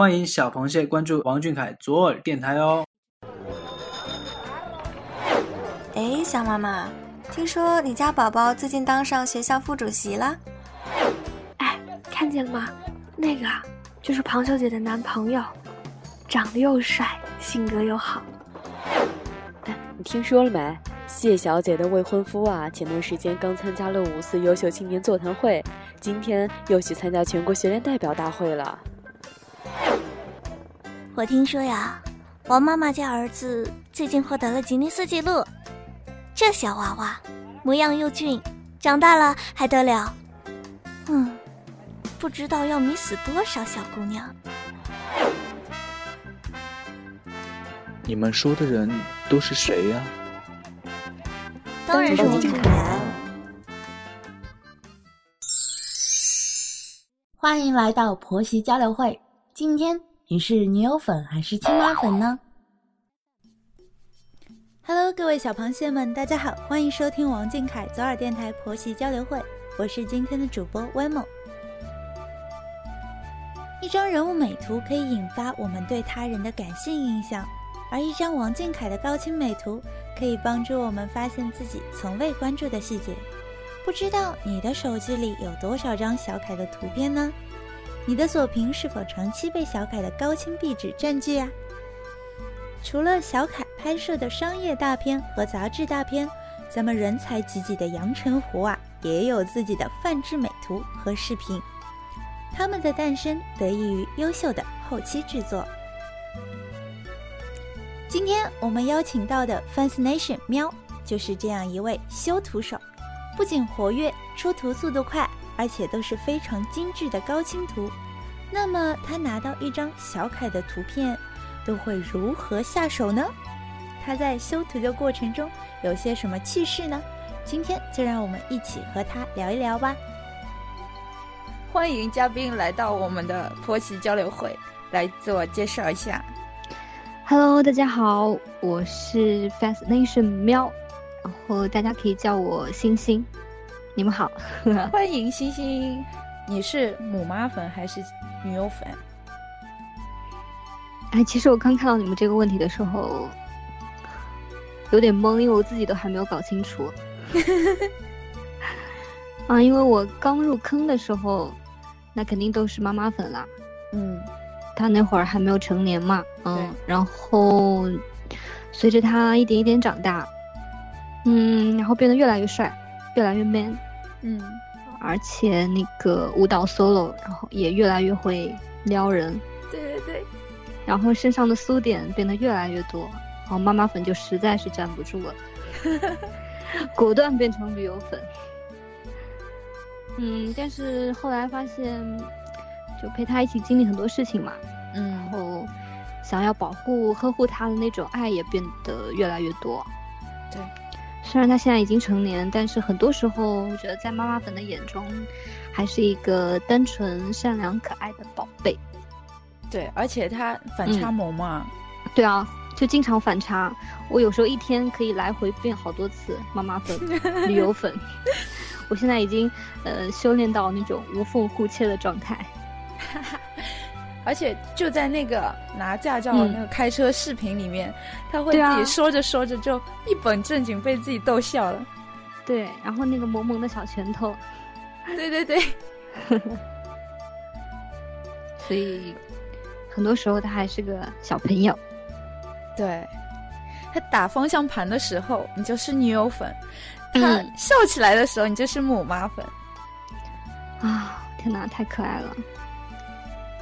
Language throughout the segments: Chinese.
欢迎小螃蟹关注王俊凯左耳电台哦。哎，小妈妈，听说你家宝宝最近当上学校副主席了？哎，看见了吗？那个就是庞小姐的男朋友，长得又帅，性格又好。哎，你听说了没？谢小姐的未婚夫啊，前段时间刚参加了五四优秀青年座谈会，今天又去参加全国学联代表大会了。我听说呀，王妈妈家儿子最近获得了吉尼斯纪录，这小娃娃模样又俊，长大了还得了？嗯，不知道要迷死多少小姑娘。你们说的人都是谁呀？当然是王俊凯。欢迎来到婆媳交流会。今天你是女友粉还是亲妈粉呢？Hello，各位小螃蟹们，大家好，欢迎收听王俊凯左耳电台婆媳交流会。我是今天的主播 Wemo。一张人物美图可以引发我们对他人的感性印象，而一张王俊凯的高清美图。可以帮助我们发现自己从未关注的细节。不知道你的手机里有多少张小凯的图片呢？你的锁屏是否长期被小凯的高清壁纸占据啊？除了小凯拍摄的商业大片和杂志大片，咱们人才济济的阳澄湖啊，也有自己的泛制美图和视频。他们的诞生得益于优秀的后期制作。今天我们邀请到的 Fascination 喵就是这样一位修图手，不仅活跃、出图速度快，而且都是非常精致的高清图。那么他拿到一张小凯的图片，都会如何下手呢？他在修图的过程中有些什么趣事呢？今天就让我们一起和他聊一聊吧。欢迎嘉宾来到我们的婆媳交流会，来自我介绍一下。Hello，大家好，我是 Fascination 喵，然后大家可以叫我星星。你们好，欢迎星星。你是母妈粉还是女友粉？哎，其实我刚看到你们这个问题的时候，有点懵，因为我自己都还没有搞清楚。啊，因为我刚入坑的时候，那肯定都是妈妈粉啦。嗯。他那会儿还没有成年嘛，嗯，然后随着他一点一点长大，嗯，然后变得越来越帅，越来越 man，嗯，而且那个舞蹈 solo，然后也越来越会撩人，对对对，然后身上的酥点变得越来越多，然后妈妈粉就实在是站不住了，果断变成旅游粉，嗯，但是后来发现。就陪他一起经历很多事情嘛，嗯，然后想要保护呵护他的那种爱也变得越来越多。对，虽然他现在已经成年，但是很多时候我觉得在妈妈粉的眼中，还是一个单纯、善良、可爱的宝贝。对，而且他反差萌嘛。对啊，就经常反差。我有时候一天可以来回变好多次妈妈粉、旅游 粉。我现在已经呃修炼到那种无缝互切的状态。而且就在那个拿驾照那个开车视频里面，他会自己说着说着就一本正经被自己逗笑了。对，然后那个萌萌的小拳头，对对对，所以很多时候他还是个小朋友。对，他打方向盘的时候你就是女友粉，他笑起来的时候你就是母妈粉。啊，天哪，太可爱了！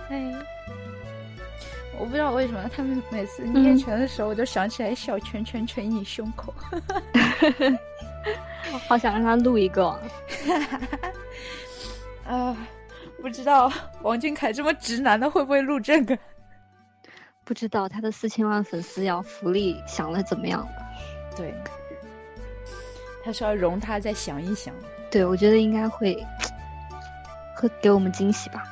哎，我不知道为什么他们每次捏拳的时候，我就想起来小拳拳捶你胸口，我 好想让他录一个。啊，不知道王俊凯这么直男的会不会录这个？不知道他的四千万粉丝要福利想的怎么样了？对，他说要容他再想一想。对，我觉得应该会 会给我们惊喜吧。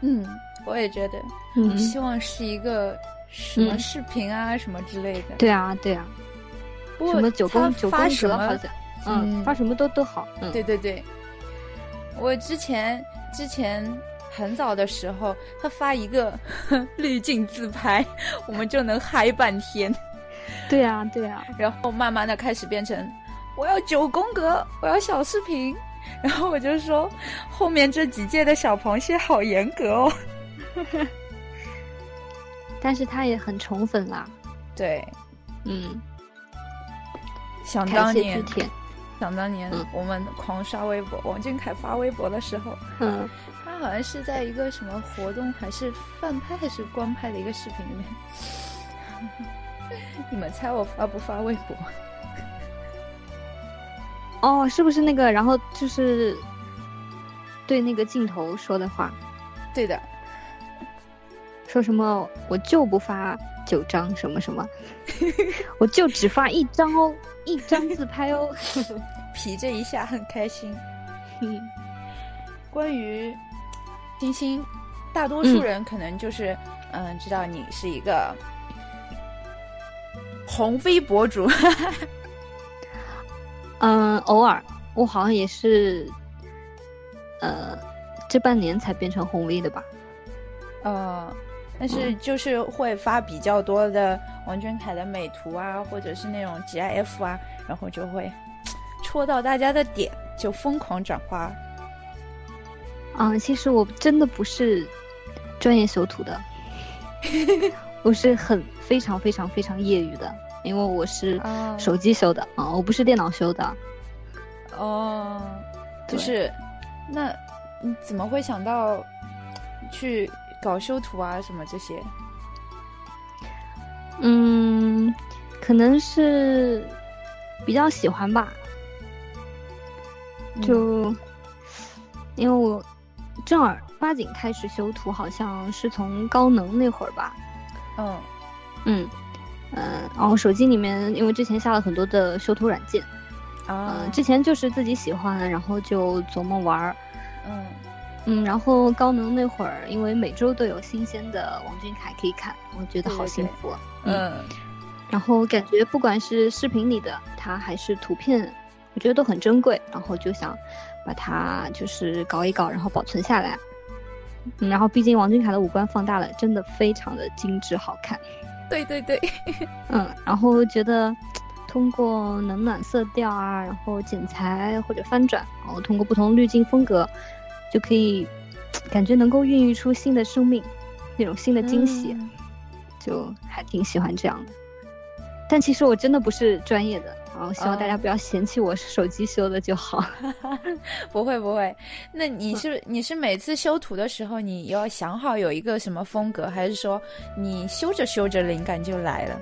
嗯，我也觉得，嗯，希望是一个什么视频啊，什么之类的。对啊，对啊。什么九宫九宫格好像，嗯，发什么都都好。对对对，我之前之前很早的时候，他发一个 滤镜自拍，我们就能嗨半天。对啊，对啊。然后慢慢的开始变成，我要九宫格，我要小视频。然后我就说，后面这几届的小螃蟹好严格哦。但是他也很宠粉啦。对，嗯。想当年，想当年，我们狂刷微博，王俊凯发微博的时候，嗯，他好像是在一个什么活动，还是饭拍还是官拍的一个视频里面。你们猜我发不发微博？哦，是不是那个？然后就是对那个镜头说的话。对的。说什么？我就不发九张什么什么，我就只发一张哦。一张自拍哦 皮这一下很开心。关于金星，大多数人可能就是嗯，知道你是一个红飞博主。嗯，偶尔我好像也是，呃，这半年才变成红 V 的吧。呃，但是就是会发比较多的。王俊凯的美图啊，或者是那种 GIF 啊，然后就会戳到大家的点，就疯狂转发。嗯，其实我真的不是专业修图的，我是很非常非常非常业余的，因为我是手机修的啊，我不是电脑修的。哦，就是，那你怎么会想到去搞修图啊，什么这些？嗯，可能是比较喜欢吧，就因为我正儿八经开始修图，好像是从高能那会儿吧。嗯嗯嗯，然后手机里面因为之前下了很多的修图软件，啊，之前就是自己喜欢，然后就琢磨玩儿。嗯。嗯，然后高能那会儿，因为每周都有新鲜的王俊凯可以看，我觉得好幸福。嗯，然后感觉不管是视频里的他，还是图片，我觉得都很珍贵，然后就想把它就是搞一搞，然后保存下来。嗯，然后毕竟王俊凯的五官放大了，真的非常的精致好看。对对对，嗯，然后觉得通过冷暖色调啊，然后剪裁或者翻转，然后通过不同滤镜风格。就可以感觉能够孕育出新的生命，那种新的惊喜，就还挺喜欢这样的。但其实我真的不是专业的，然后希望大家不要嫌弃我手机修的就好。不会不会，那你是你是每次修图的时候，你要想好有一个什么风格，还是说你修着修着灵感就来了？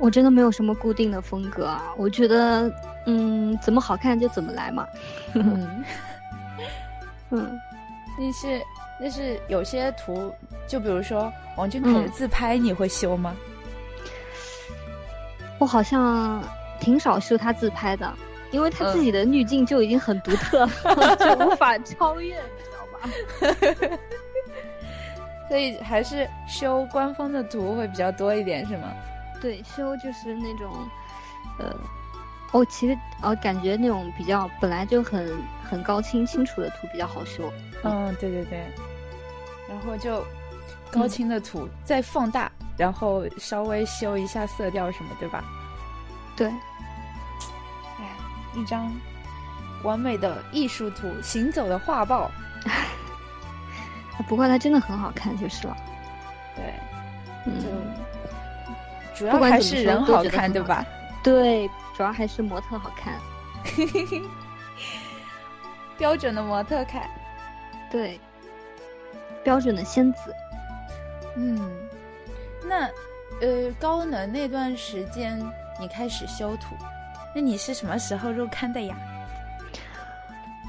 我真的没有什么固定的风格啊，我觉得嗯，怎么好看就怎么来嘛。嗯。嗯，那是那是有些图，就比如说王俊凯的自拍，你会修吗？我好像挺少修他自拍的，因为他自己的滤镜就已经很独特，就无法超越，你知道吧？所以还是修官方的图会比较多一点，是吗？对，修就是那种，呃。哦，其实哦，感觉那种比较本来就很很高清清楚的图比较好修。嗯，对对对。然后就高清的图再放大，然后稍微修一下色调什么，对吧？对。哎，一张完美的艺术图，行走的画报。不过它真的很好看，就是了。对。嗯主要还是人好看，对吧？对。主要还是模特好看，标准的模特看，对，标准的仙子。嗯，那呃，高能那段时间你开始修图，那你是什么时候入坑的呀？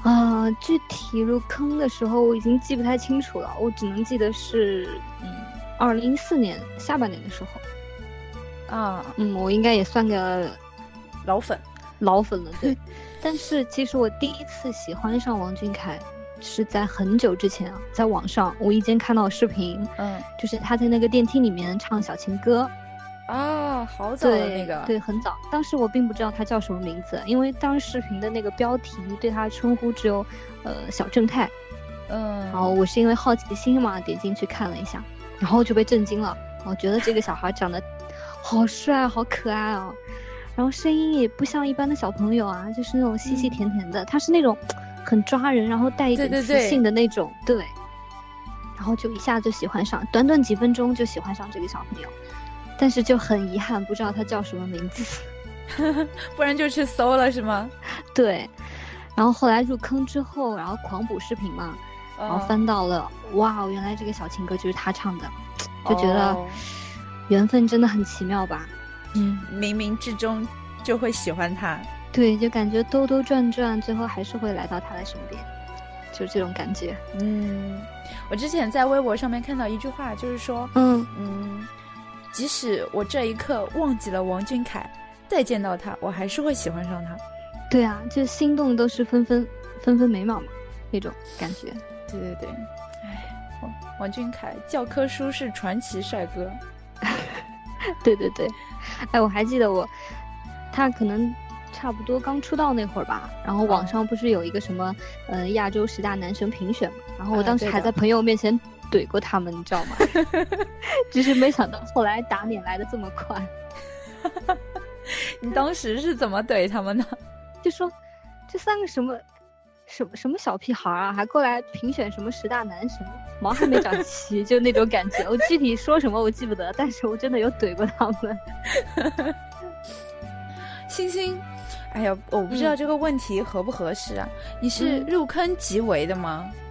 啊，具体入坑的时候我已经记不太清楚了，我只能记得是嗯，二零一四年下半年的时候。啊，嗯，我应该也算个。老粉，老粉了，对。但是其实我第一次喜欢上王俊凯，是在很久之前啊，在网上无意间看到视频，嗯，就是他在那个电梯里面唱小情歌，啊，好早的那个，对，很早。当时我并不知道他叫什么名字，因为当时视频的那个标题对他称呼只有，呃，小正太，嗯，然后我是因为好奇心嘛，点进去看了一下，然后就被震惊了。我觉得这个小孩长得好帅，好可爱哦，然后声音也不像一般的小朋友啊，就是那种细细甜甜的，他是那种很抓人，然后带一点磁性的那种，对。然后就一下就喜欢上，短短几分钟就喜欢上这个小朋友，但是就很遗憾，不知道他叫什么名字，不然就去搜了是吗？对。然后后来入坑之后，然后狂补视频嘛，然后翻到了，哇，原来这个小情歌就是他唱的，就觉得缘分真的很奇妙吧？嗯，冥冥之中就会喜欢他。对，就感觉兜兜转转，最后还是会来到他的身边，就是这种感觉。嗯，我之前在微博上面看到一句话，就是说，嗯嗯，即使我这一刻忘记了王俊凯，再见到他，我还是会喜欢上他。对啊，就心动都是分分分分秒嘛，那种感觉。对对对，哎，王王俊凯教科书是传奇帅哥。对对对，哎，我还记得我，他可能差不多刚出道那会儿吧，然后网上不是有一个什么嗯亚洲十大男神评选嘛，然后我当时还在朋友面前怼过他们，你知道吗？只是没想到后来打脸来的这么快。你当时是怎么怼他们的？就说这三个什么什么什么小屁孩啊，还过来评选什么十大男神，毛还没长齐，就那种感觉。我具体说什么我记不得，但是我真的有怼过他们。星星，哎呀，我不知道这个问题合不合适啊？你是入坑即为的吗？嗯，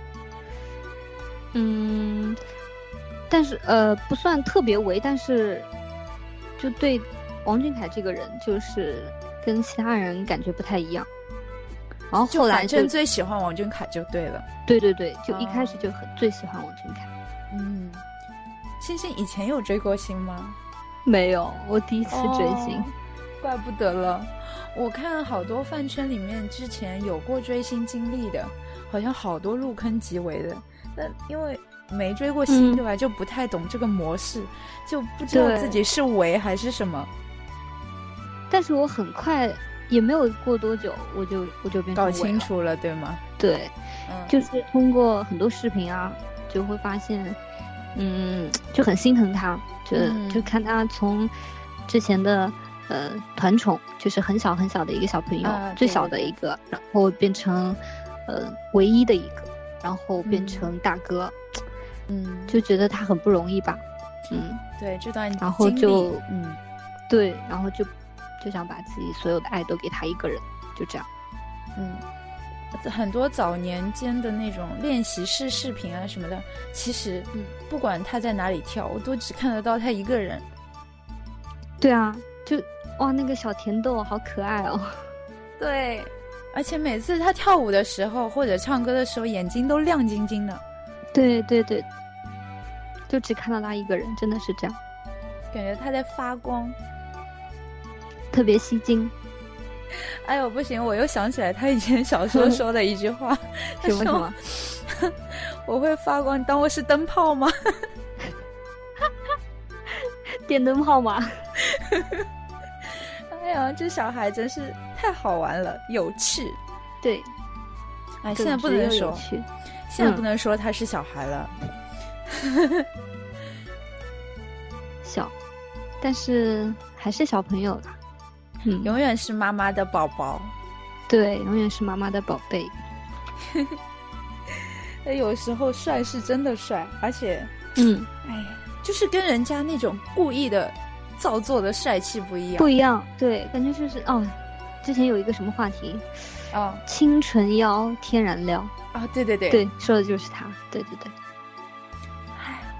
但是呃不算特别为，但是就对王俊凯这个人就是。跟其他人感觉不太一样，然后后来就最喜欢王俊凯就对了。对对对，就一开始就很最喜欢王俊凯。嗯，星星以前有追过星吗？没有，我第一次追星。怪不得了，我看好多饭圈里面之前有过追星经历的，好像好多入坑即为的。那因为没追过星对吧，就不太懂这个模式，就不知道自己是为还是什么。但是我很快也没有过多久，我就我就变搞清楚了，对吗？对，就是通过很多视频啊，就会发现，嗯，就很心疼他，就就看他从之前的呃团宠，就是很小很小的一个小朋友，最小的一个，然后变成呃唯一的一个，然后变成大哥，嗯，就觉得他很不容易吧，嗯，对这段，然后就嗯，对，然后就。就想把自己所有的爱都给他一个人，就这样。嗯，很多早年间的那种练习室视频啊什么的，其实，嗯，不管他在哪里跳，我都只看得到他一个人。对啊，就哇，那个小甜豆好可爱哦。对，而且每次他跳舞的时候或者唱歌的时候，眼睛都亮晶晶的。对对对，就只看到他一个人，真的是这样，感觉他在发光。特别吸睛，哎呦不行！我又想起来他以前小时候说的一句话，什么什么？我会发光，你当我是灯泡吗？电灯泡吗？哎呀，这小孩真是太好玩了，有趣。对，哎，现在不能说，现在不能说他是小孩了，小，但是还是小朋友啦。嗯。永远是妈妈的宝宝，对，永远是妈妈的宝贝。那有时候帅是真的帅，而且，嗯，哎呀，就是跟人家那种故意的造作的帅气不一样，不一样。对，感觉就是哦，之前有一个什么话题，哦，清纯妖，天然撩啊，对对对，对，说的就是他，对对对，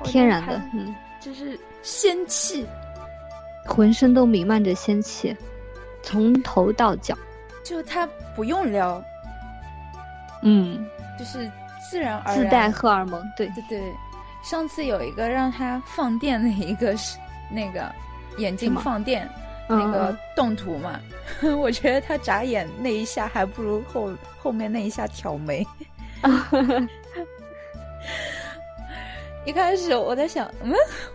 天然的，嗯，就是仙气，浑身都弥漫着仙气。从头到脚，就他不用撩，嗯，就是自然而然。自带荷尔蒙，对。对对。上次有一个让他放电的一个是那个眼睛放电那个动图嘛，我觉得他眨眼那一下还不如后后面那一下挑眉。一开始我在想，嗯，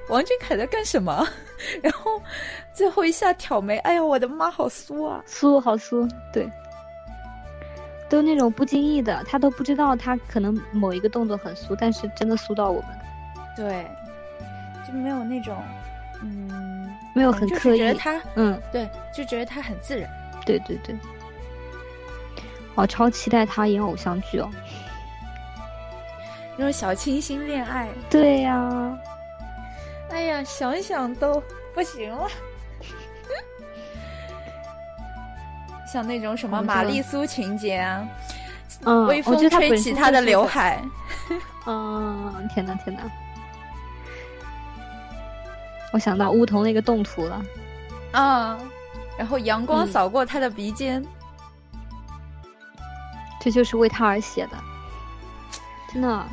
王俊凯在干什么？然后最后一下挑眉，哎呀，我的妈，好酥啊，酥好酥，对。都那种不经意的，他都不知道他可能某一个动作很酥，但是真的酥到我们。对，就没有那种，嗯，没有很刻意，觉得他，嗯，对，就觉得他很自然。对对对。我超期待他演偶像剧哦，那种小清新恋爱。对呀，哎呀，想想都不行了。像那种什么玛丽苏情节啊，嗯，微风吹起他的刘海。嗯，天哪，天哪！我想到乌桐那个动图了。啊，然后阳光扫过他的鼻尖。这就是为他而写的，真的。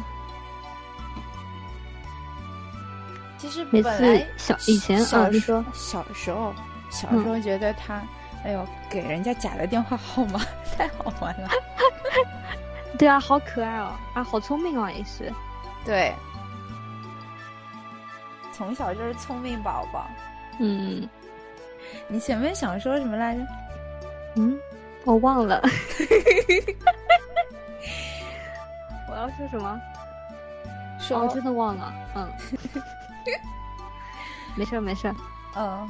其实每次小以前啊，你说小时候，小时候觉得他，哎呦，给人家假的电话号码 太好玩了。对啊，好可爱哦，啊，好聪明哦，也是。对，从小就是聪明宝宝。嗯，你前面想说什么来着？嗯。我忘了，我要说什么？说真的忘了，嗯，没事没事，嗯，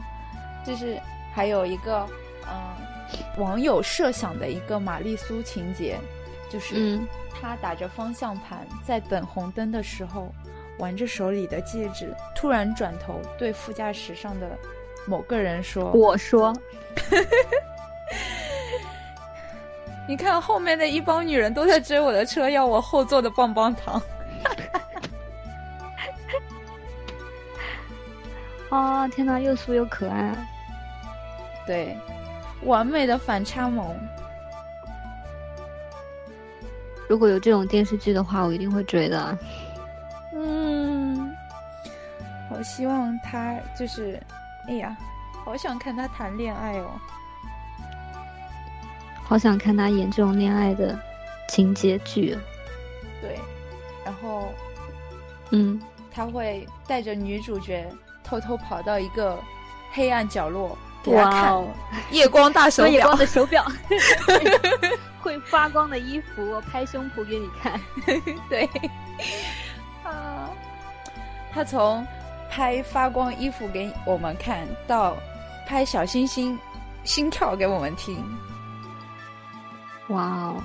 就是还有一个嗯，网友设想的一个玛丽苏情节，就是他打着方向盘在等红灯的时候，玩着手里的戒指，突然转头对副驾驶上的某个人说：“我说。”你看后面的一帮女人都在追我的车，要我后座的棒棒糖。啊天哪，又酥又可爱。对，完美的反差萌。如果有这种电视剧的话，我一定会追的。我希望他就是，哎呀，好想看他谈恋爱哦。好想看他演这种恋爱的情节剧。对，然后，嗯，他会带着女主角偷偷跑到一个黑暗角落给他看夜光大手表，夜光的手表，会发光的衣服，我拍胸脯给你看。对，啊，他从拍发光衣服给我们看到拍小星星心跳给我们听。哇哦，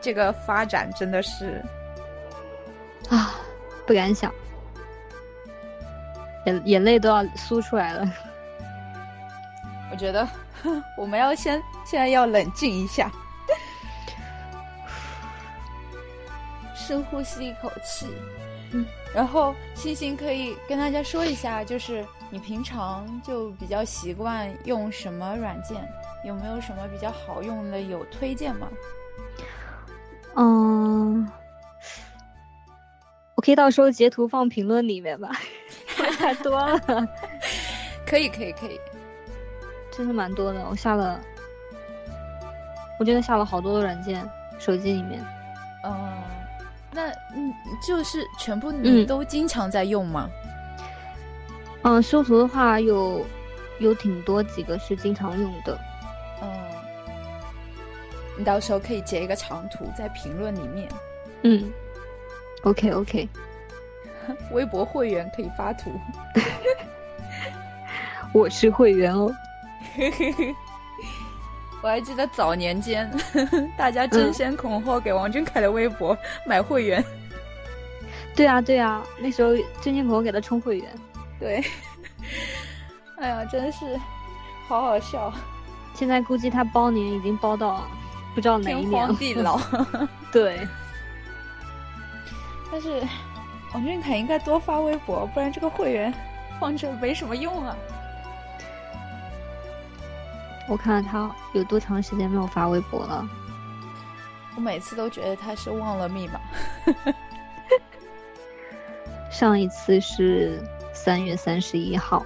这个发展真的是啊，不敢想，眼眼泪都要酥出来了。我觉得 我们要先现在要冷静一下，深呼吸一口气，嗯，然后星星可以跟大家说一下，就是你平常就比较习惯用什么软件？有没有什么比较好用的？有推荐吗？嗯，我可以到时候截图放评论里面吧，太多了。可以可以可以，真的蛮多的。我下了，我真的下了好多的软件，手机里面。嗯，那嗯，就是全部你都经常在用吗？嗯，修图的话有有挺多几个是经常用的。嗯，你到时候可以截一个长图在评论里面。嗯，OK OK。微博会员可以发图。我是会员哦。我还记得早年间，大家争先恐后给王俊凯的微博买会员。对啊对啊，那时候争先恐后给他充会员。对。哎呀，真是好好笑。现在估计他包年已经包到不知道哪一年天荒地老。对，但是王俊凯应该多发微博，不然这个会员放着没什么用啊。我看了他有多长时间没有发微博了。我每次都觉得他是忘了密码。上一次是三月三十一号，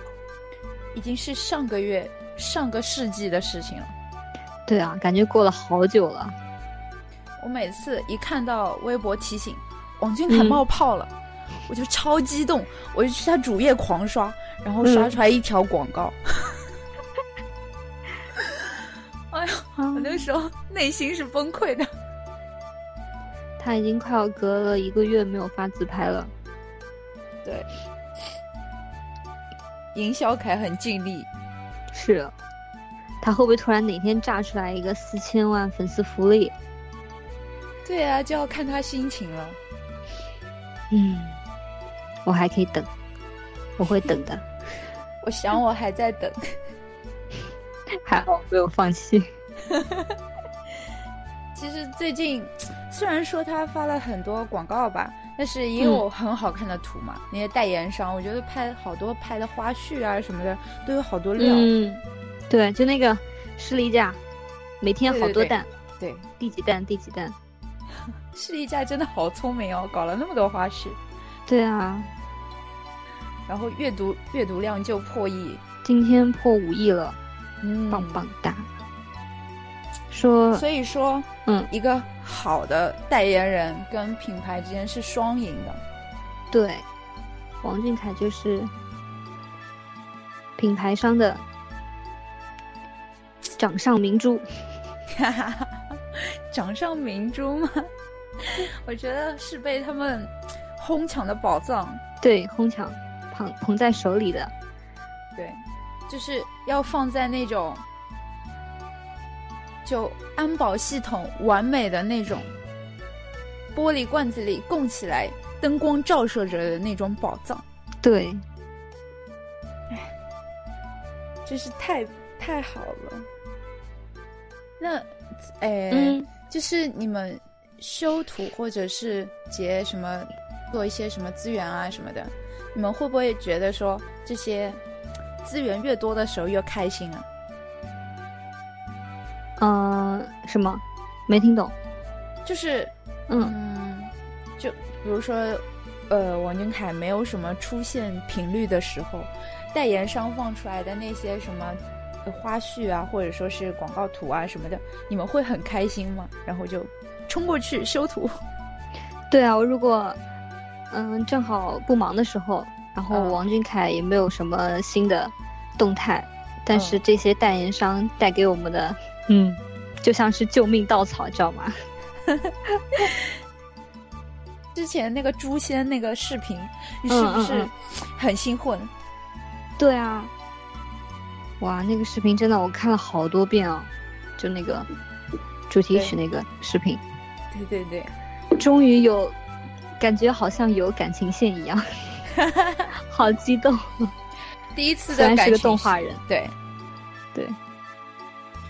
已经是上个月。上个世纪的事情了，对啊，感觉过了好久了。我每次一看到微博提醒王俊凯冒泡了，我就超激动，我就去他主页狂刷，然后刷出来一条广告。我那个时候内心是崩溃的。他已经快要隔了一个月没有发自拍了。对，营销凯很尽力。是，他会不会突然哪天炸出来一个四千万粉丝福利？对啊，就要看他心情了。嗯，我还可以等，我会等的。我想我还在等，还好没有放弃。其实最近虽然说他发了很多广告吧，但是也有很好看的图嘛。那些代言商，我觉得拍好多拍的花絮啊什么的都有好多料。嗯，对，就那个士力架，每天好多蛋。对，第几蛋？第几蛋？士力架真的好聪明哦，搞了那么多花絮。对啊。然后阅读阅读量就破亿，今天破五亿了，嗯，棒棒哒。说，所以说，嗯，一个好的代言人跟品牌之间是双赢的。对，王俊凯就是品牌商的掌上明珠，哈哈哈，掌上明珠吗？我觉得是被他们哄抢的宝藏，对，哄抢。捧捧在手里的，对，就是要放在那种就安保系统完美的那种玻璃罐子里供起来，灯光照射着的那种宝藏。对，哎，真是太太好了。那，哎，就是你们修图或者是结什么，做一些什么资源啊什么的。你们会不会觉得说这些资源越多的时候越开心啊？嗯，什么？没听懂。就是，嗯，就比如说，呃，王俊凯没有什么出现频率的时候，代言商放出来的那些什么花絮啊，或者说是广告图啊什么的，你们会很开心吗？然后就冲过去修图。对啊，我如果。嗯，正好不忙的时候，然后王俊凯也没有什么新的动态，但是这些代言商带给我们的，嗯，就像是救命稻草，知道吗？之前那个诛仙那个视频，你是不是很兴奋？对啊，哇，那个视频真的我看了好多遍啊，就那个主题曲那个视频，对对对，终于有。感觉好像有感情线一样，好激动。第一次虽然是个动画人，对，对，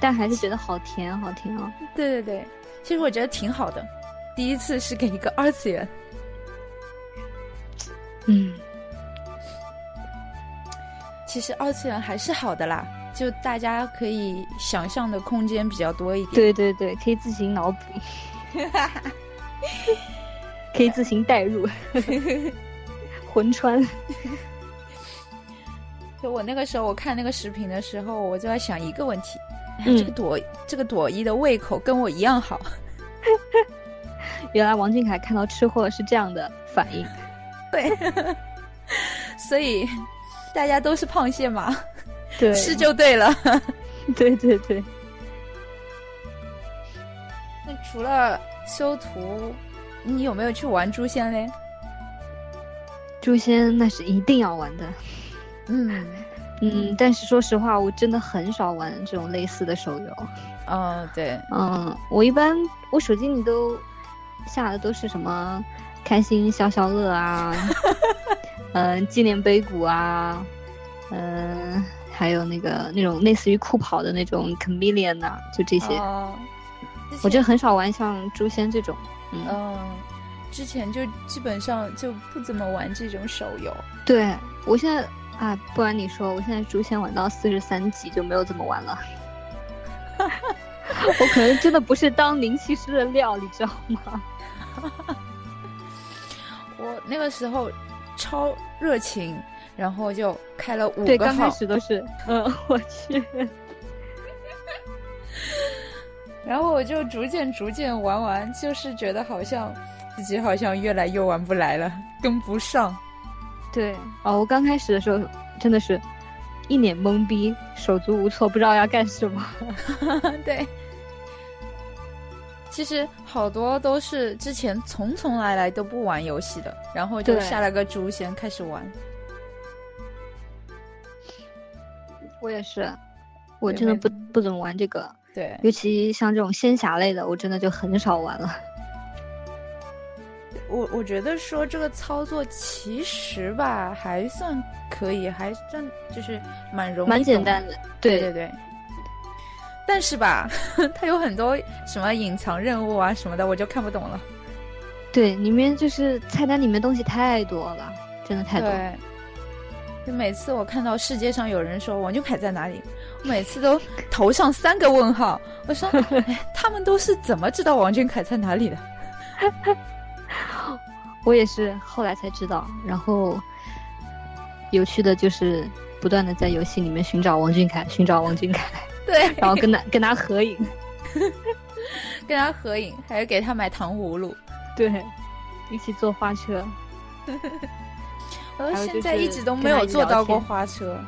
但还是觉得好甜，好甜哦！对对对，其实我觉得挺好的。第一次是给一个二次元，嗯，其实二次元还是好的啦，就大家可以想象的空间比较多一点。对对对，可以自行脑补。可以自行代入，魂穿。就我那个时候，我看那个视频的时候，我就在想一个问题：这个朵，这个朵一的胃口跟我一样好。原来王俊凯看到吃货是这样的反应。对，所以大家都是胖蟹嘛，对，吃就对了。对对对。那除了修图。你有没有去玩诛仙嘞？诛仙那是一定要玩的，嗯嗯，但是说实话，我真的很少玩这种类似的手游。哦，对，嗯，我一般我手机里都下的都是什么开心消消乐啊，嗯，纪念碑谷啊，嗯，还有那个那种类似于酷跑的那种 Chameleon 呐，就这些。我就很少玩像诛仙这种。嗯，之前就基本上就不怎么玩这种手游。对我现在啊，不瞒你说，我现在诛仙玩到四十三级就没有怎么玩了。我可能真的不是当灵气师的料，你知道吗？我那个时候超热情，然后就开了五个号。对，刚开始都是，嗯，我去。然后我就逐渐逐渐玩完，就是觉得好像自己好像越来越玩不来了，跟不上。对，哦，我刚开始的时候真的是一脸懵逼，手足无措，不知道要干什么。对，其实好多都是之前从从来来都不玩游戏的，然后就下了个诛仙开始玩。我也是，我真的不不怎么玩这个。对，尤其像这种仙侠类的，我真的就很少玩了。我我觉得说这个操作其实吧还算可以，还算就是蛮容易、蛮简单的。对对对。但是吧，它有很多什么隐藏任务啊什么的，我就看不懂了。对，里面就是菜单里面东西太多了，真的太多。对。就每次我看到世界上有人说王俊凯在哪里，我每次都 头上三个问号。我说，他们都是怎么知道王俊凯在哪里的？我也是后来才知道，然后有趣的就是不断的在游戏里面寻找王俊凯，寻找王俊凯，对，然后跟他跟他合影，跟他合影，还有给他买糖葫芦，对，一起坐花车。我现在一直都没有坐到过花车，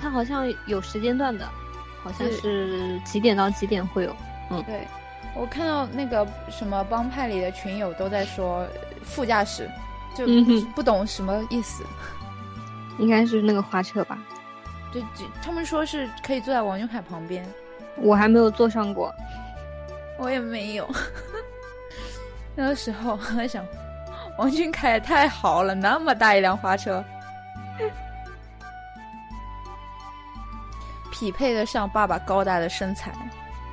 他好像有时间段的，好像是几点到几点会有，嗯，对。我看到那个什么帮派里的群友都在说副驾驶，就不懂什么意思。应该是那个花车吧？就，他们说是可以坐在王俊凯旁边。我还没有坐上过，我也没有。那个时候我在想，王俊凯也太豪了，那么大一辆花车，匹配得上爸爸高大的身材。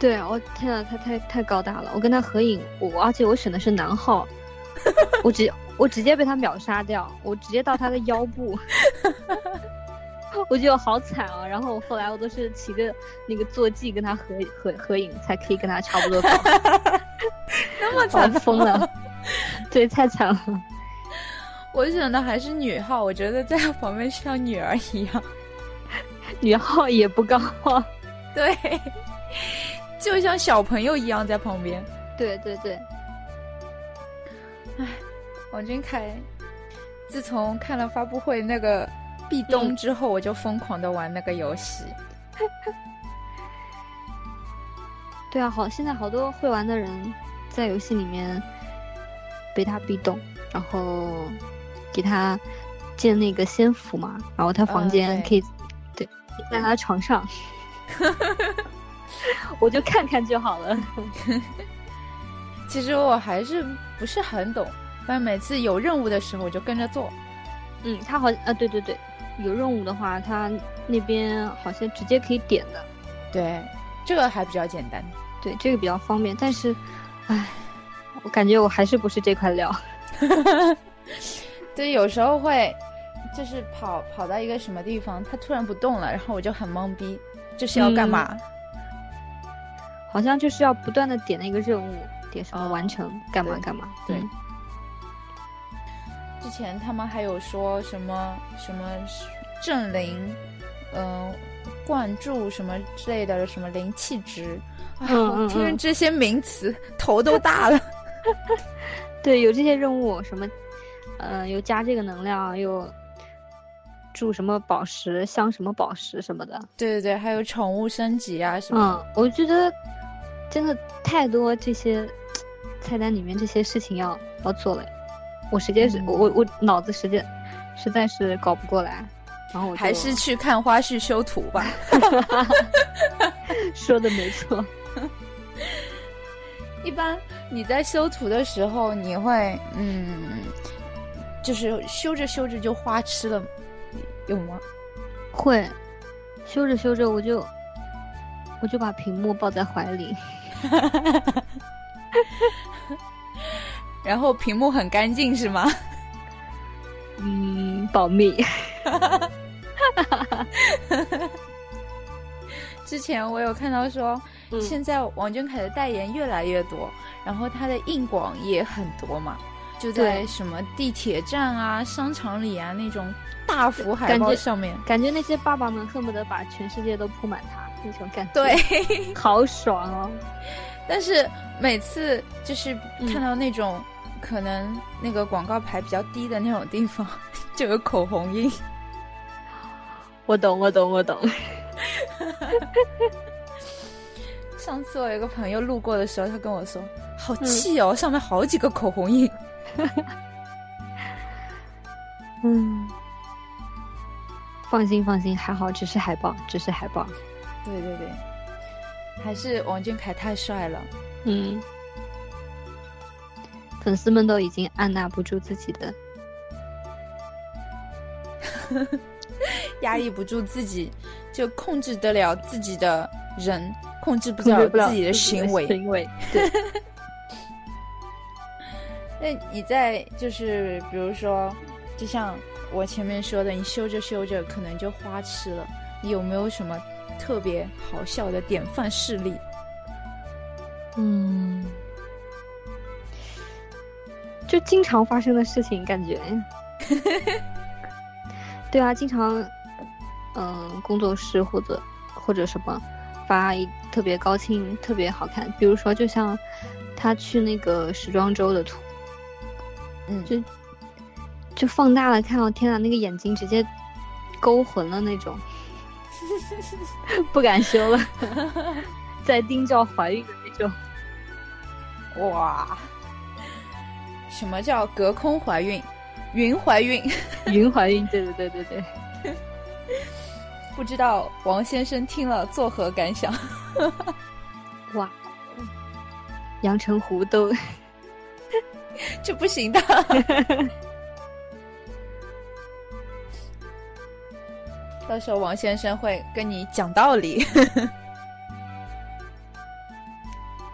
对，我天啊，他太太高大了！我跟他合影，我而且我选的是男号，我直我直接被他秒杀掉，我直接到他的腰部，我觉得好惨啊！然后后来我都是骑着那个坐骑跟他合合合影，才可以跟他差不多高。那么惨，疯了！对，太惨了。我选的还是女号，我觉得在他旁边像女儿一样。女号也不高。对。就像小朋友一样在旁边，对对对。唉，王俊凯，自从看了发布会那个壁咚之后，我就疯狂的玩那个游戏。对啊，好，现在好多会玩的人在游戏里面被他壁咚，然后给他建那个仙府嘛，然后他房间可以对在他床上。我就看看就好了。其实我还是不是很懂，但每次有任务的时候我就跟着做。嗯，他好啊，对对对，有任务的话，他那边好像直接可以点的。对，这个还比较简单。对，这个比较方便。但是，唉，我感觉我还是不是这块料。对，有时候会就是跑跑到一个什么地方，它突然不动了，然后我就很懵逼，这是要干嘛？好像就是要不断的点那个任务，点什么完成，干嘛干嘛。对。之前他们还有说什么什么正灵，嗯，灌注什么之类的，什么灵气值。嗯听着这些名词，头都大了。对，有这些任务，什么，嗯，有加这个能量，又注什么宝石，镶什么宝石什么的。对对对，还有宠物升级啊什么。嗯，我觉得。真的太多这些菜单里面这些事情要要做了，我时间是我我我脑子时间实在是搞不过来，然后我还是去看花絮修图吧。说的没错。一般你在修图的时候，你会嗯，就是修着修着就花痴了，有吗？会，修着修着我就我就把屏幕抱在怀里。哈哈哈！然后屏幕很干净是吗？嗯，保密。之前我有看到说，现在王俊凯的代言越来越多，然后他的硬广也很多嘛，就在什么地铁站啊、商场里啊那种大幅海报上面，感觉那些爸爸们恨不得把全世界都铺满他。那种感觉，对，好爽哦！但是每次就是看到那种可能那个广告牌比较低的那种地方，就有口红印。我懂，我懂，我懂。上次我有个朋友路过的时候，他跟我说：“好气哦，上面好几个口红印。”嗯，放心放心，还好，只是海报，只是海报。对对对，还是王俊凯太帅了。嗯，粉丝们都已经按捺不住自己的。压抑不住自己，就控制得了自己的人，控制不了自己的行为。行为对。那你在就是比如说，就像我前面说的，你修着修着可能就花痴了。你有没有什么特别好笑的典范事例？嗯，就经常发生的事情，感觉。对啊，经常，嗯，工作室或者或者什么发一特别高清、特别好看，比如说，就像他去那个时装周的图，嗯，就就放大了看，到天呐，那个眼睛直接勾魂了那种，不敢修了，在丁教怀孕的那种，哇，什么叫隔空怀孕？云怀孕，云怀孕，对对对对对。不知道王先生听了作何感想？哇，阳澄湖都这不行的。到时候王先生会跟你讲道理。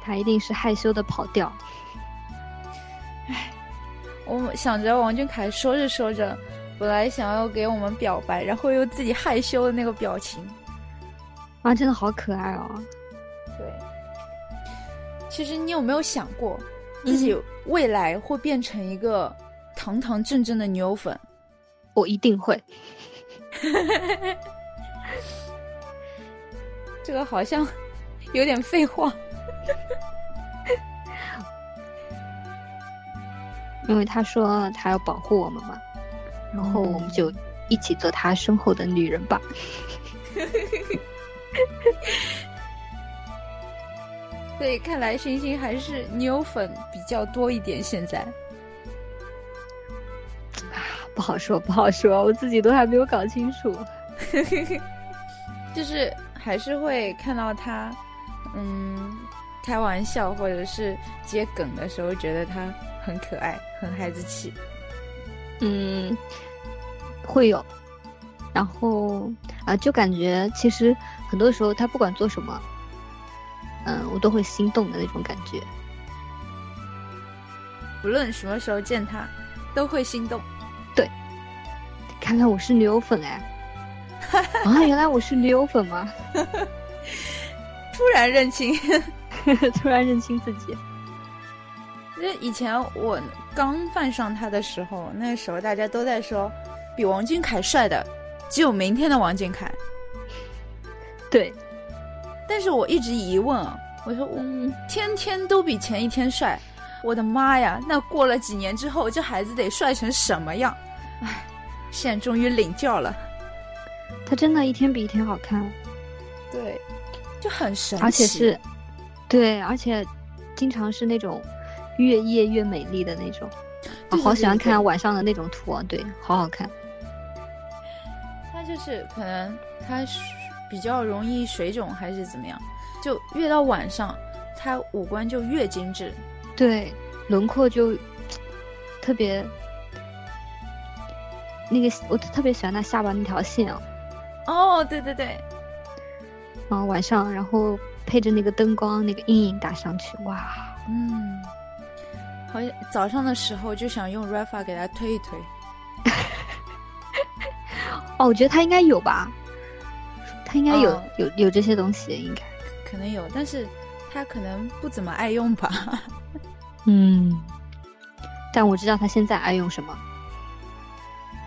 他一定是害羞的跑调。我想着王俊凯说着说着，本来想要给我们表白，然后又自己害羞的那个表情，啊，真的好可爱哦！对，其实你有没有想过，自己未来会变成一个堂堂正正的女友粉？我一定会。这个好像有点废话。因为他说他要保护我们嘛，然后我们就一起做他身后的女人吧。对，看来星星还是妞粉比较多一点。现在啊，不好说，不好说，我自己都还没有搞清楚。就是还是会看到他，嗯，开玩笑或者是接梗的时候，觉得他。很可爱，很孩子气。嗯，会有，然后啊，就感觉其实很多时候他不管做什么，嗯，我都会心动的那种感觉。无论什么时候见他，都会心动。对，看来我是女友粉哎。啊，原来我是女友粉吗？突然认清，突然认清自己。因为以前我刚犯上他的时候，那时候大家都在说，比王俊凯帅的只有明天的王俊凯。对，但是我一直疑问啊，我说，嗯，天天都比前一天帅，我的妈呀，那过了几年之后，这孩子得帅成什么样？唉，现在终于领教了，他真的一天比一天好看。对，就很神奇，而且是，对，而且经常是那种。越夜越美丽的那种，我好喜欢看晚上的那种图啊！对，好好看。他就是可能他比较容易水肿还是怎么样，就越到晚上，他五官就越精致，对，轮廓就特别那个，我特别喜欢他下巴那条线啊。哦，对对对，然后，晚上然后配着那个灯光，那个阴影打上去，哇，嗯。好像早上的时候就想用 Rafa 给他推一推。哦，我觉得他应该有吧，他应该有有有这些东西，应该可能有，但是他可能不怎么爱用吧。嗯，但我知道他现在爱用什么，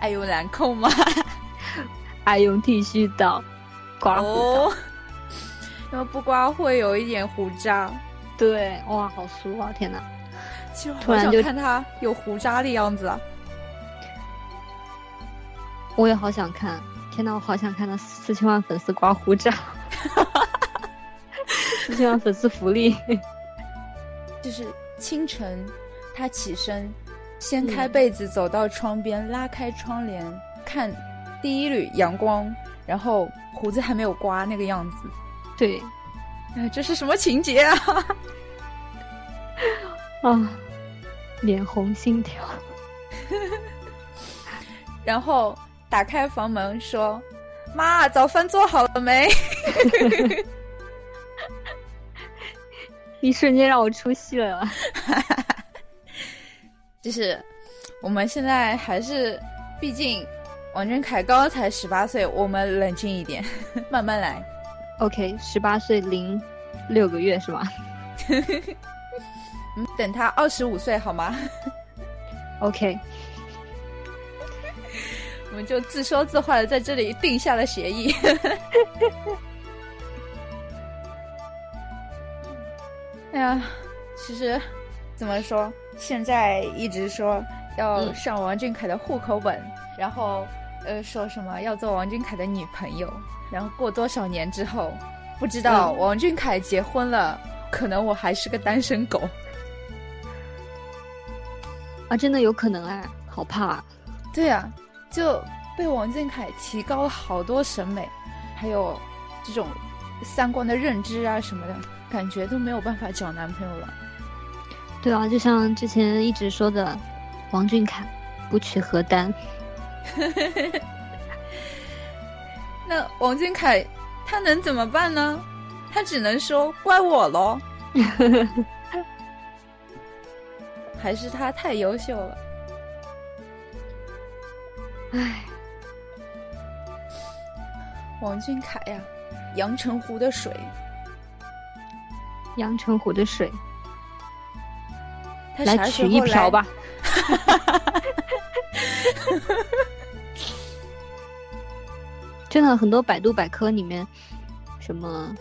爱用兰蔻吗？爱用剃须刀刮胡，因为不刮会有一点胡渣。对，哇，好酥啊！天哪。其实好想看他有胡渣的样子啊！我也好想看，天天呐，我好想看到四千万粉丝刮胡渣，四千万粉丝福利。就是清晨，他起身，掀开被子，走到窗边，拉开窗帘，看第一缕阳光，然后胡子还没有刮那个样子。对，哎，这是什么情节啊？啊，脸红心跳。然后打开房门说：“妈，早饭做好了没？” 一瞬间让我出戏了。就是我们现在还是，毕竟王俊凯刚刚才十八岁，我们冷静一点，慢慢来。OK，十八岁零六个月是吗？等他二十五岁好吗？OK。我们就自说自话的在这里定下了协议。哎呀，其实怎么说，现在一直说要上王俊凯的户口本，然后呃说什么要做王俊凯的女朋友，然后过多少年之后，不知道王俊凯结婚了，可能我还是个单身狗。啊，真的有可能啊，好怕。对啊。就被王俊凯提高了好多审美，还有这种三观的认知啊什么的，感觉都没有办法找男朋友了。对啊，就像之前一直说的，王俊凯不娶何丹。那王俊凯他能怎么办呢？他只能说怪我喽。还是他太优秀了。唉，王俊凯呀，阳澄湖的水，阳澄湖的水，来取一瓢吧。真的，很多百度百科里面，什么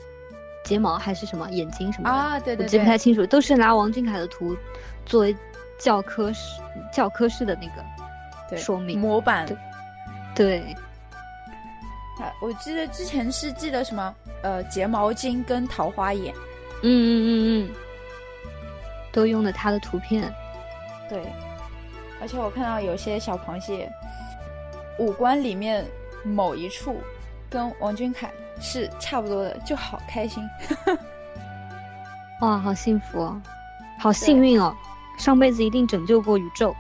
睫毛还是什么眼睛什么啊？对对，我记不太清楚，都是拿王俊凯的图作为教科式教科式的那个。说明模板，对，啊，我记得之前是记得什么，呃，睫毛精跟桃花眼，嗯嗯嗯嗯，都用的他的图片，对，而且我看到有些小螃蟹，五官里面某一处跟王俊凯是差不多的，就好开心，哇，好幸福哦，好幸运哦，上辈子一定拯救过宇宙。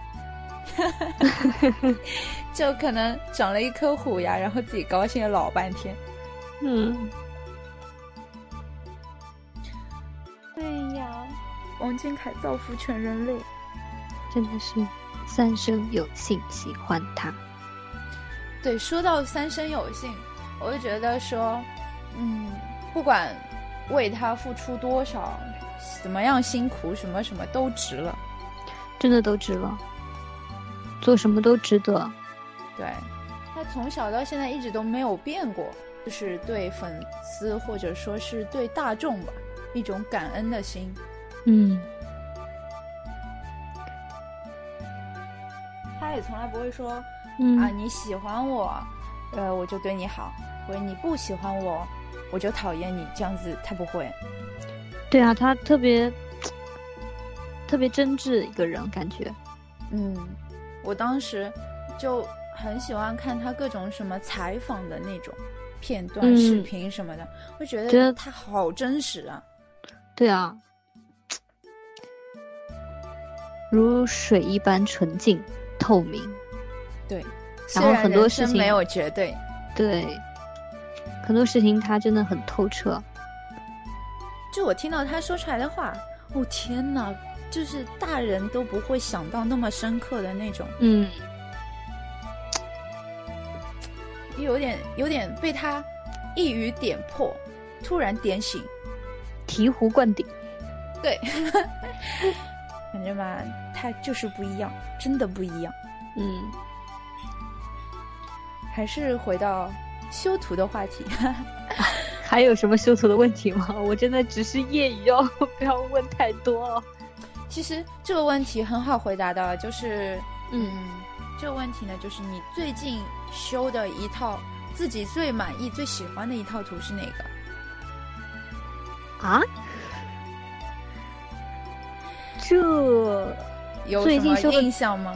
就可能长了一颗虎牙，然后自己高兴了老半天。嗯。对呀，王俊凯造福全人类，真的是三生有幸喜欢他。对，说到三生有幸，我就觉得说，嗯，不管为他付出多少，怎么样辛苦，什么什么都值了，真的都值了。做什么都值得，对，他从小到现在一直都没有变过，就是对粉丝或者说是对大众吧，一种感恩的心。嗯，他也从来不会说嗯啊你喜欢我，呃我就对你好，或者你不喜欢我，我就讨厌你，这样子他不会。对啊，他特别特别真挚一个人，感觉，嗯。我当时就很喜欢看他各种什么采访的那种片段、视频什么的，我觉得他好真实啊。对啊，如水一般纯净透明。对，然后很多事情没有绝对。对，很多事情他真的很透彻。就我听到他说出来的话，哦天哪！就是大人都不会想到那么深刻的那种，嗯，有点有点被他一语点破，突然点醒，醍醐灌顶，对，感觉吧，它就是不一样，真的不一样，嗯，还是回到修图的话题，还有什么修图的问题吗？我真的只是业余哦，不要问太多哦。其实这个问题很好回答的，就是，嗯，这个问题呢，就是你最近修的一套自己最满意、最喜欢的一套图是哪个？啊？这有什么印象吗？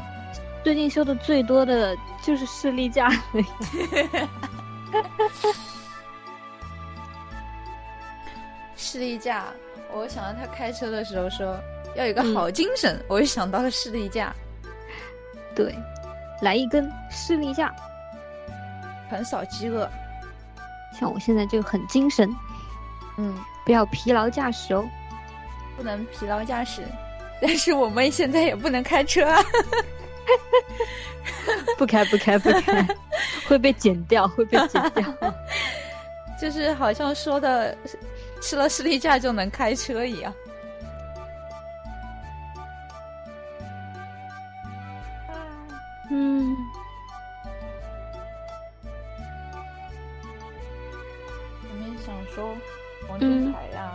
最近修的最多的就是士力架了。士力架，我想到他开车的时候说要有个好精神，我就想到了士力架。对，来一根士力架，很少饥饿。像我现在就很精神，嗯，不要疲劳驾驶哦，不能疲劳驾驶。但是我们现在也不能开车啊，不开不开不开，会被剪掉，会被剪掉。就是好像说的，吃了士力架就能开车一样。嗯。我们想说王俊凯呀，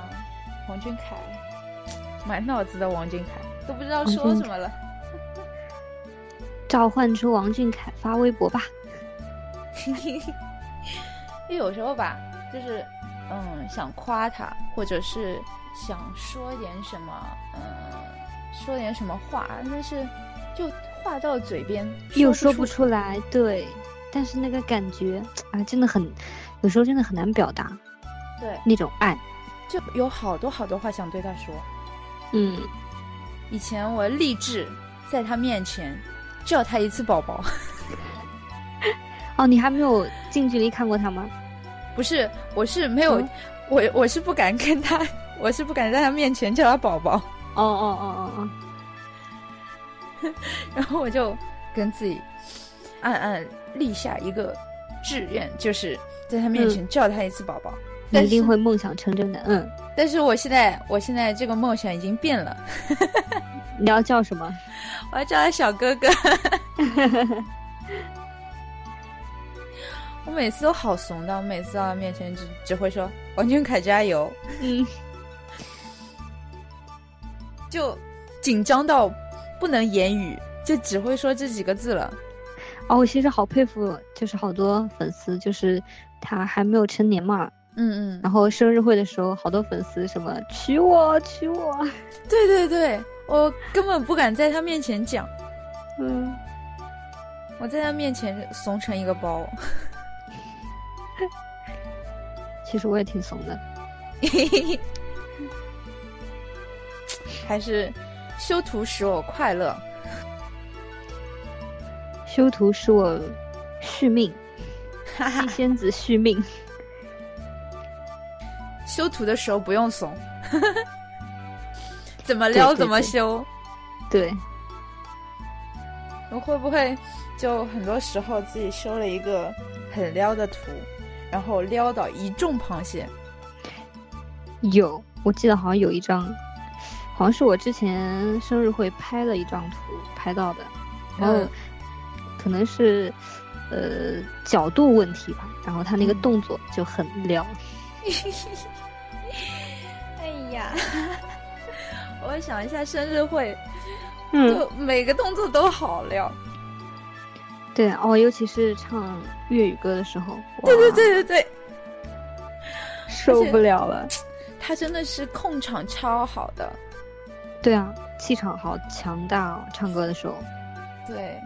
王俊凯。满脑子的王俊凯，都不知道说什么了。召唤出王俊凯发微博吧。有时候吧，就是嗯，想夸他，或者是想说点什么，嗯，说点什么话，但是就话到嘴边又说不出来。对，但是那个感觉啊，真的很，有时候真的很难表达。对，那种爱，就有好多好多话想对他说。嗯，以前我立志在他面前叫他一次宝宝。哦，你还没有近距离看过他吗？不是，我是没有，我我是不敢跟他，我是不敢在他面前叫他宝宝。哦哦哦哦哦。然后我就跟自己暗暗立下一个志愿，就是在他面前叫他一次宝宝。一定会梦想成真的，嗯。但是我现在，我现在这个梦想已经变了。你要叫什么？我要叫他小哥哥。我每次都好怂的，我每次到他面前只只会说“王俊凯加油”，嗯，就紧张到不能言语，就只会说这几个字了。哦，我其实好佩服，就是好多粉丝，就是他还没有成年嘛。嗯嗯，然后生日会的时候，好多粉丝什么娶我娶我，对对对，我根本不敢在他面前讲，嗯，我在他面前怂成一个包，其实我也挺怂的，还是修图使我快乐，修图使我续命，西仙子续命。修图的时候不用怂，怎么撩怎么修。对，我会不会就很多时候自己修了一个很撩的图，然后撩到一众螃蟹？有，我记得好像有一张，好像是我之前生日会拍了一张图拍到的，然后可能是呃角度问题吧，然后他那个动作就很撩。哎 呀，我想一下生日会，嗯，就每个动作都好撩。对哦，尤其是唱粤语歌的时候，对对对对对，受不了了。他真的是控场超好的。对啊，气场好强大哦，唱歌的时候。对，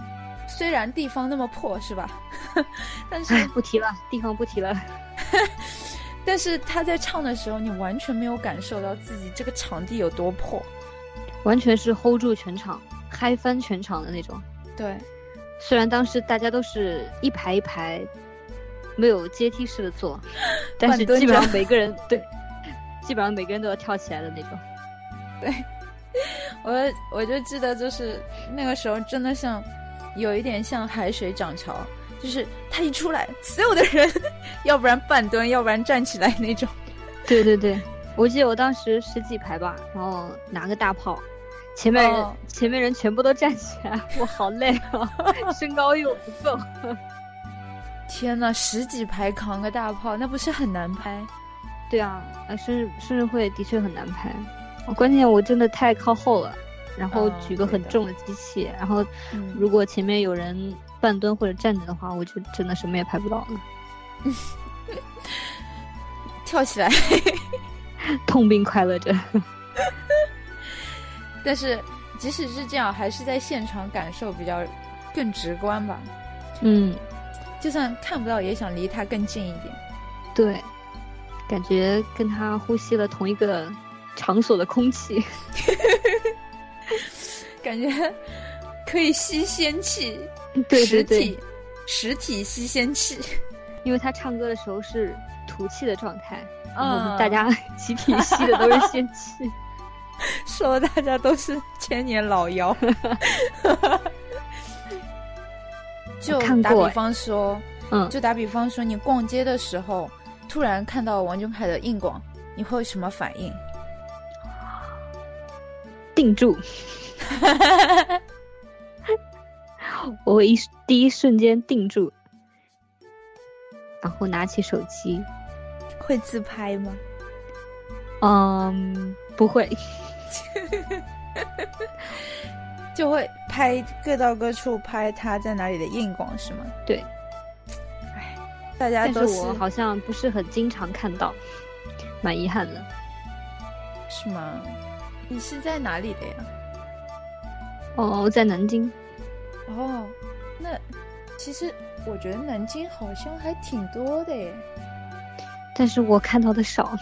虽然地方那么破，是吧？但是不提了，地方不提了。但是他在唱的时候，你完全没有感受到自己这个场地有多破，完全是 hold 住全场，嗨翻全场的那种。对，虽然当时大家都是一排一排，没有阶梯式的坐，但是基本上每个人 对，基本上每个人都要跳起来的那种。对，我我就记得就是那个时候真的像，有一点像海水涨潮。就是他一出来，所有的人，要不然半蹲，要不然站起来那种。对对对，我记得我当时十几排吧，然后拿个大炮，前面人前面人全部都站起来，我好累啊，身高又不够。天呐，十几排扛个大炮，那不是很难拍？对啊，啊，生日生日会的确很难拍，关键我真的太靠后了，然后举个很重的机器，然后如果前面有人。半蹲或者站着的话，我就真的什么也拍不到了。跳起来，痛并快乐着。但是即使是这样，还是在现场感受比较更直观吧。嗯，就算看不到，也想离他更近一点。对，感觉跟他呼吸了同一个场所的空气，感觉可以吸仙气。对实体实体吸仙气，因为他唱歌的时候是吐气的状态，嗯，大家集体吸的都是仙气，说大家都是千年老妖。就打比方说，嗯，就打比方说，你逛街的时候突然看到王俊凯的硬广，你会什么反应？定住。我一第一瞬间定住，然后拿起手机，会自拍吗？嗯，不会，就会拍各到各处拍他在哪里的硬广是吗？对。哎，大家都是我好像不是很经常看到，蛮遗憾的。是吗？你是在哪里的呀？哦，在南京。哦，那其实我觉得南京好像还挺多的耶，但是我看到的少，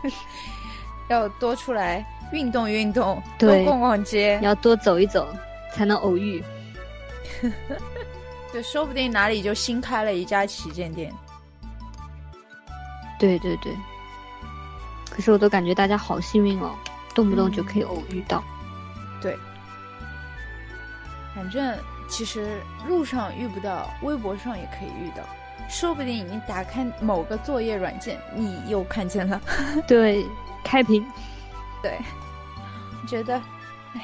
要多出来运动运动，多逛逛街，要多走一走，才能偶遇。就说不定哪里就新开了一家旗舰店。对对对，可是我都感觉大家好幸运哦，动不动就可以偶遇到。对。反正其实路上遇不到，微博上也可以遇到，说不定你打开某个作业软件，你又看见了。对，开屏。对，觉得，哎，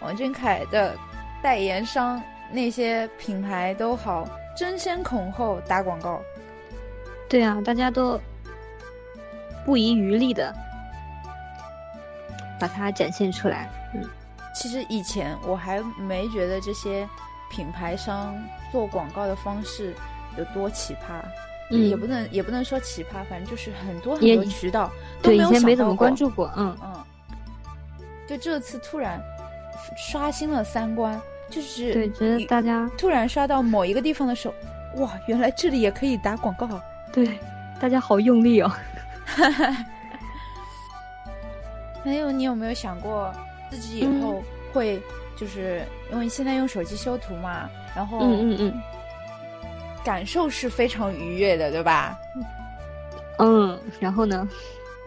王俊凯的代言商那些品牌都好争先恐后打广告。对啊，大家都不遗余力的把它展现出来。嗯。其实以前我还没觉得这些品牌商做广告的方式有多奇葩，嗯，也不能也不能说奇葩，反正就是很多很多渠道都没有以前没怎么关注过，嗯嗯。就这次突然刷新了三观，就是对，觉得大家突然刷到某一个地方的时候，哇，原来这里也可以打广告，对，大家好用力哦。还有，你有没有想过？自己以后会就是因为现在用手机修图嘛，然后嗯嗯嗯，感受是非常愉悦的，对吧？嗯，然后呢？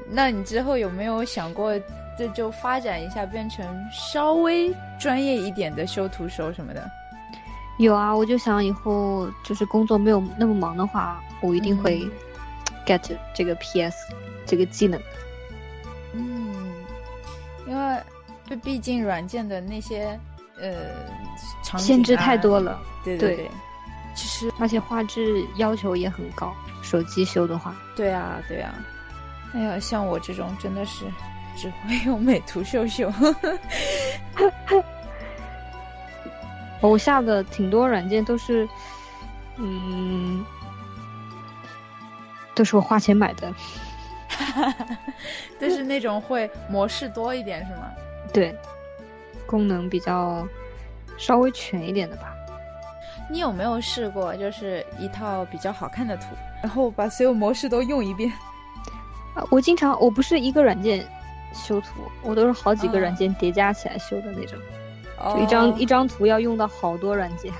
那你之后有没有想过，这就发展一下，变成稍微专业一点的修图手什么的？有啊，我就想以后就是工作没有那么忙的话，我一定会 get 这个 PS 这个技能。为。就毕竟软件的那些呃限制太多了，对对对，其实而且画质要求也很高，手机修的话，对啊对啊，哎呀，像我这种真的是只会用美图秀秀，我下的挺多软件都是，嗯，都是我花钱买的，都是那种会模式多一点是吗？对，功能比较稍微全一点的吧。你有没有试过，就是一套比较好看的图，然后把所有模式都用一遍？啊，我经常，我不是一个软件修图，我都是好几个软件叠加起来修的那种，就一张一张图要用到好多软件，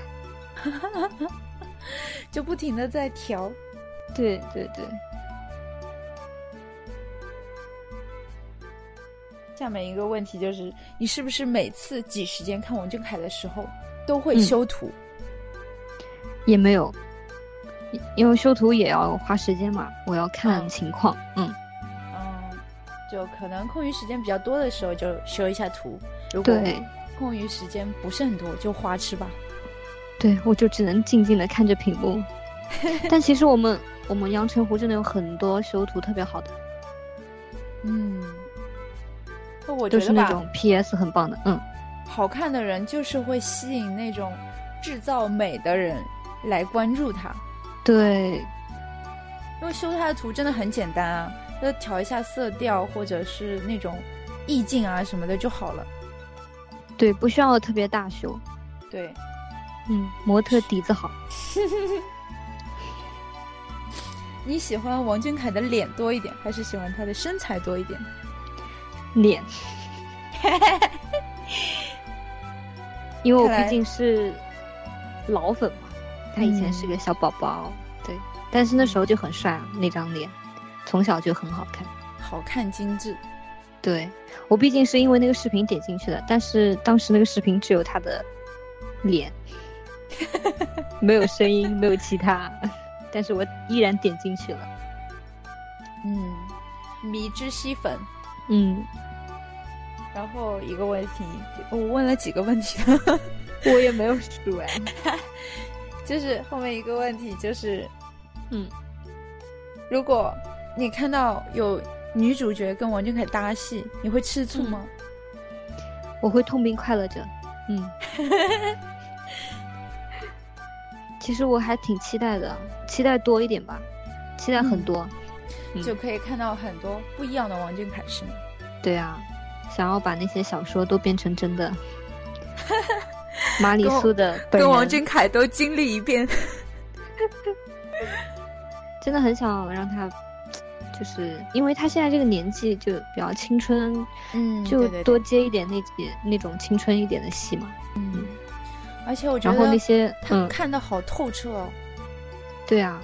就不停的在调。对对对。下面一个问题就是，你是不是每次挤时间看王俊凯的时候都会修图？也没有，因为修图也要花时间嘛，我要看情况。嗯，嗯，就可能空余时间比较多的时候就修一下图。如果空余时间不是很多，就花痴吧。对，我就只能静静的看着屏幕。但其实我们我们阳澄湖真的有很多修图特别好的。嗯。我觉得那种 PS 很棒的，嗯，好看的人就是会吸引那种制造美的人来关注他。对，因为修他的图真的很简单啊，就调一下色调或者是那种意境啊什么的就好了。对，不需要特别大修。对，嗯，模特底子好。你喜欢王俊凯的脸多一点，还是喜欢他的身材多一点？脸。因为我毕竟是老粉嘛，他以前是个小宝宝，对，但是那时候就很帅啊，那张脸，从小就很好看，好看精致。对我毕竟是因为那个视频点进去的，但是当时那个视频只有他的脸，没有声音，没有其他，但是我依然点进去了。嗯，迷之吸粉。嗯。然后一个问题，我问了几个问题，我也没有数哎。就是后面一个问题就是，嗯，如果你看到有女主角跟王俊凯搭戏，你会吃醋吗？我会痛并快乐着。嗯，其实我还挺期待的，期待多一点吧，期待很多，就可以看到很多不一样的王俊凯，是吗？对啊。想要把那些小说都变成真的，马里苏的跟王俊凯都经历一遍，真的很想让他，就是因为他现在这个年纪就比较青春，嗯，就多接一点那几那种青春一点的戏嘛，嗯，而且我觉得然后那些他看的好透彻哦，对啊，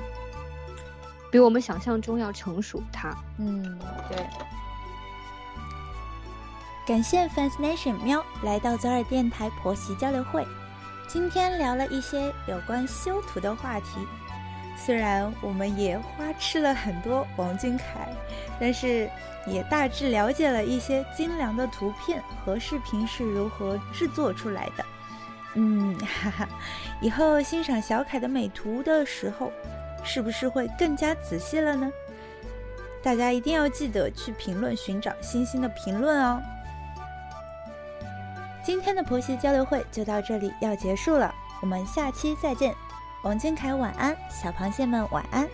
比我们想象中要成熟，他，嗯，对。感谢 Fascination 喵来到左耳电台婆媳交流会。今天聊了一些有关修图的话题。虽然我们也花痴了很多王俊凯，但是也大致了解了一些精良的图片和视频是如何制作出来的。嗯，哈哈，以后欣赏小凯的美图的时候，是不是会更加仔细了呢？大家一定要记得去评论寻找星星的评论哦。今天的婆媳交流会就到这里要结束了，我们下期再见。王俊凯晚安，小螃蟹们晚安。